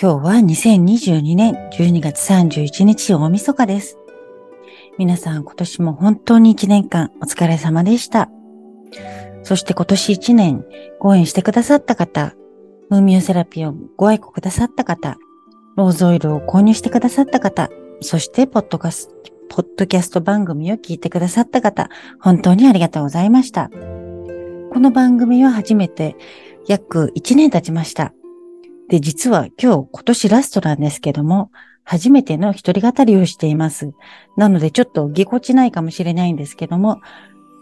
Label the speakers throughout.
Speaker 1: 今日は2022年12月31日大晦日です皆さん今年も本当に1年間お疲れ様でした。そして今年1年ご縁してくださった方、ムーミオセラピーをご愛顧くださった方、ローズオイルを購入してくださった方、そしてポッドカスポッドキャスト番組を聞いてくださった方、本当にありがとうございました。この番組は初めて約1年経ちました。で、実は今日今年ラストなんですけども、初めての一人語りをしています。なのでちょっとぎこちないかもしれないんですけども、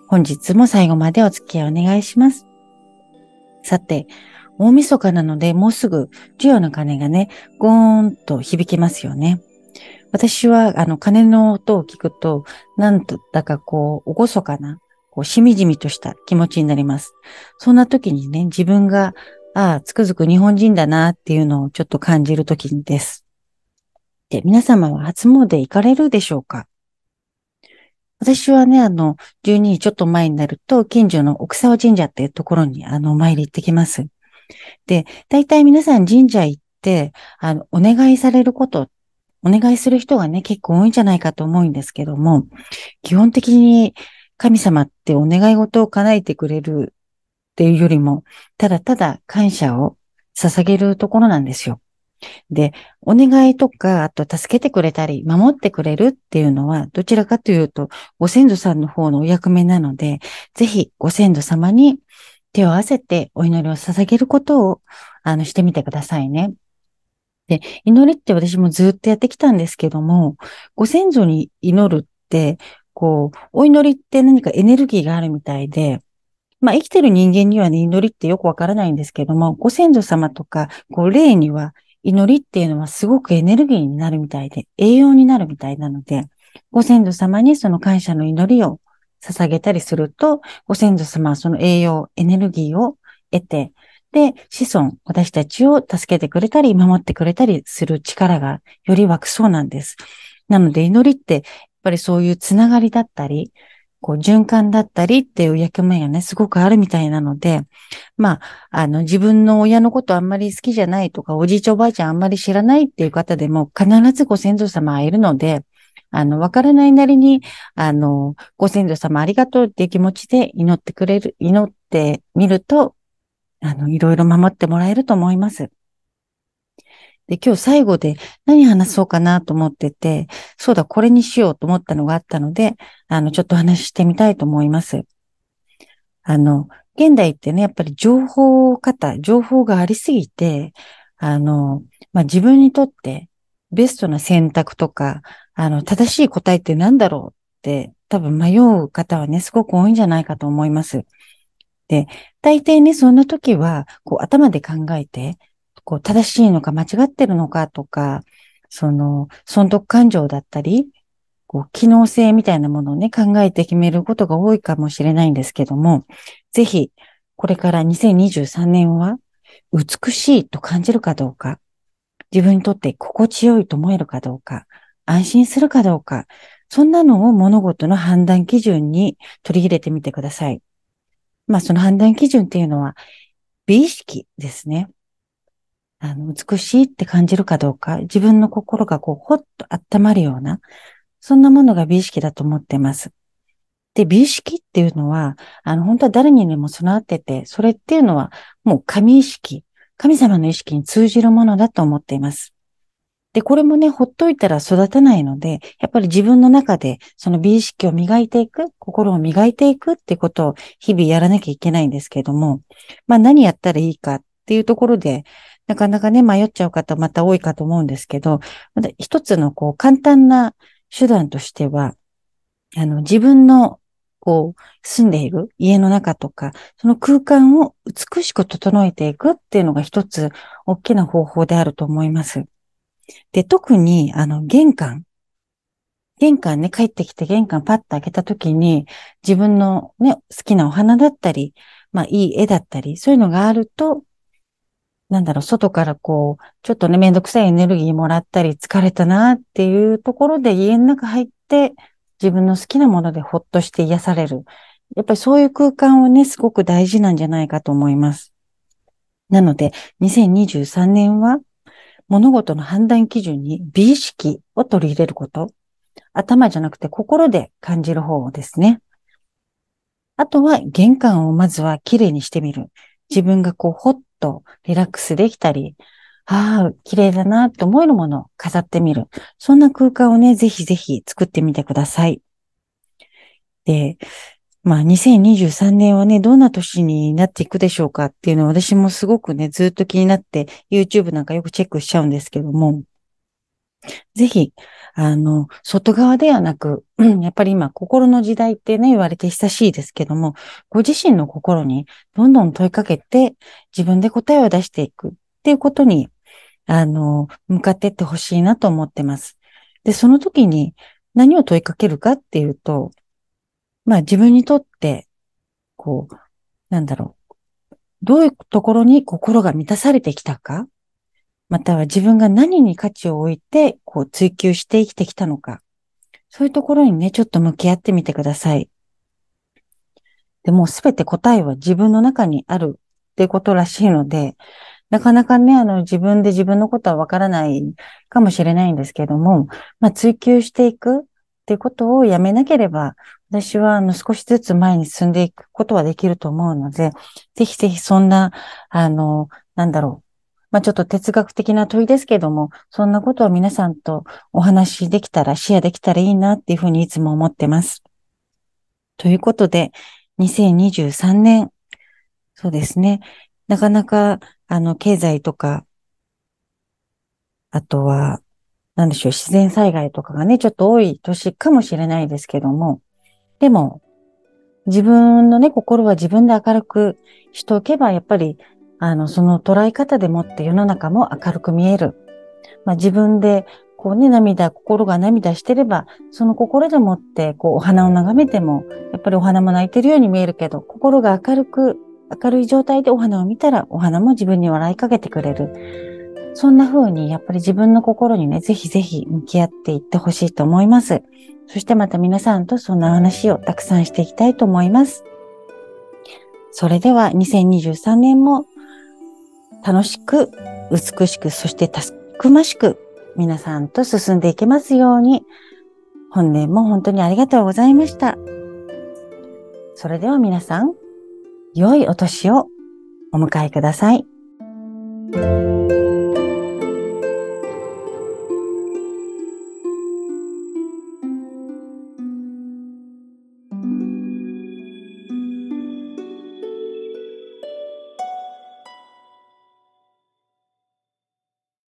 Speaker 1: 本日も最後までお付き合いお願いします。さて、大晦日なのでもうすぐ授与の鐘がね、ゴーンと響きますよね。私はあの鐘の音を聞くと、なんとだかこう、おごそかな、こう、しみじみとした気持ちになります。そんな時にね、自分が、ああ、つくづく日本人だなっていうのをちょっと感じる時です。で、皆様は初詣行かれるでしょうか？私はね、あの、12時ちょっと前になると、近所の奥沢神社っていうところに、あの、お参り行ってきます。で、大体皆さん神社行って、あの、お願いされること、お願いする人がね、結構多いんじゃないかと思うんですけども、基本的に神様ってお願い事を叶えてくれるっていうよりも、ただただ感謝を捧げるところなんですよ。で、お願いとか、あと助けてくれたり、守ってくれるっていうのは、どちらかというと、ご先祖さんの方のお役目なので、ぜひご先祖様に手を合わせてお祈りを捧げることを、あの、してみてくださいね。で、祈りって私もずっとやってきたんですけども、ご先祖に祈るって、こう、お祈りって何かエネルギーがあるみたいで、まあ、生きてる人間にはね、祈りってよくわからないんですけども、ご先祖様とか、こう、霊には祈りっていうのはすごくエネルギーになるみたいで、栄養になるみたいなので、ご先祖様にその感謝の祈りを捧げたりすると、ご先祖様はその栄養、エネルギーを得て、で、子孫、私たちを助けてくれたり、守ってくれたりする力がより湧くそうなんです。なので、祈りって、やっぱりそういうつながりだったり、こう循環だったりっていう役目がね、すごくあるみたいなので、まあ、あの、自分の親のことあんまり好きじゃないとか、おじいちゃんおばあちゃんあんまり知らないっていう方でも、必ずご先祖様はいるので、あの、わからないなりに、あの、ご先祖様ありがとうっていう気持ちで祈ってくれる、祈ってみると、あの、いろいろ守ってもらえると思います。で、今日最後で何話そうかなと思ってて、そうだ、これにしようと思ったのがあったので、あの、ちょっと話してみたいと思います。あの、現代ってね、やっぱり情報型、情報がありすぎて、あの、まあ、自分にとってベストな選択とか、あの、正しい答えって何だろうって多分迷う方はね、すごく多いんじゃないかと思います。で、大抵ね、そんな時は、こう頭で考えて、こう、正しいのか間違ってるのかとか、その、損得感情だったり、こう、機能性みたいなものをね、考えて決めることが多いかもしれないんですけども、ぜひ、これから2023年は、美しいと感じるかどうか、自分にとって心地よいと思えるかどうか、安心するかどうか、そんなのを物事の判断基準に取り入れてみてください。まあ、その判断基準っていうのは、美意識ですね。あの、美しいって感じるかどうか、自分の心がこう、ほっと温まるような、そんなものが美意識だと思ってます。で、美意識っていうのは、あの、本当は誰にでも備わってて、それっていうのは、もう神意識、神様の意識に通じるものだと思っています。で、これもね、ほっといたら育たないので、やっぱり自分の中でその美意識を磨いていく、心を磨いていくってことを日々やらなきゃいけないんですけれども、まあ何やったらいいかっていうところで、なかなかね、迷っちゃう方また多いかと思うんですけど、また一つのこう簡単な手段としては、あの、自分のこう、住んでいる家の中とか、その空間を美しく整えていくっていうのが一つ大きな方法であると思います。で、特に、あの、玄関。玄関ね、帰ってきて玄関パッと開けた時に、自分のね、好きなお花だったり、まあ、いい絵だったり、そういうのがあると、なんだろう、外からこう、ちょっとね、めんどくさいエネルギーもらったり、疲れたなっていうところで家の中入って、自分の好きなものでほっとして癒される。やっぱりそういう空間はね、すごく大事なんじゃないかと思います。なので、2023年は、物事の判断基準に美意識を取り入れること。頭じゃなくて心で感じる方ですね。あとは玄関をまずは綺麗にしてみる。自分がこうほっとリラックスできたり、ああ、綺麗だなと思えるものを飾ってみる。そんな空間をね、ぜひぜひ作ってみてください。で、まあ2023年はね、どんな年になっていくでしょうかっていうのは私もすごくね、ずっと気になって YouTube なんかよくチェックしちゃうんですけども、ぜひ、あの、外側ではなく、やっぱり今、心の時代ってね、言われて久しいですけども、ご自身の心にどんどん問いかけて、自分で答えを出していくっていうことに、あの、向かっていってほしいなと思ってます。で、その時に何を問いかけるかっていうと、まあ自分にとって、こう、なんだろう。どういうところに心が満たされてきたかまたは自分が何に価値を置いて、こう追求して生きてきたのか。そういうところにね、ちょっと向き合ってみてください。でもすべて答えは自分の中にあるってことらしいので、なかなかね、あの、自分で自分のことはわからないかもしれないんですけども、まあ、追求していくっていうことをやめなければ、私は、あの、少しずつ前に進んでいくことはできると思うので、ぜひぜひそんな、あの、なんだろう、まあ、ちょっと哲学的な問いですけども、そんなことを皆さんとお話しできたら、シェアできたらいいなっていうふうにいつも思ってます。ということで、2023年、そうですね。なかなか、あの、経済とか、あとは、なんでしょう、自然災害とかがね、ちょっと多い年かもしれないですけども、でも、自分のね、心は自分で明るくしておけば、やっぱりあの、その捉え方でもって世の中も明るく見える。まあ、自分で、こうね、涙、心が涙してれば、その心でもって、こう、お花を眺めても、やっぱりお花も泣いてるように見えるけど、心が明るく、明るい状態でお花を見たら、お花も自分に笑いかけてくれる。そんな風に、やっぱり自分の心にね、ぜひぜひ向き合っていってほしいと思います。そしてまた皆さんとそんな話をたくさんしていきたいと思います。それでは2023年も楽しく、美しく、そしてたくましく皆さんと進んでいけますように、本年も本当にありがとうございました。それでは皆さん、良いお年をお迎えください。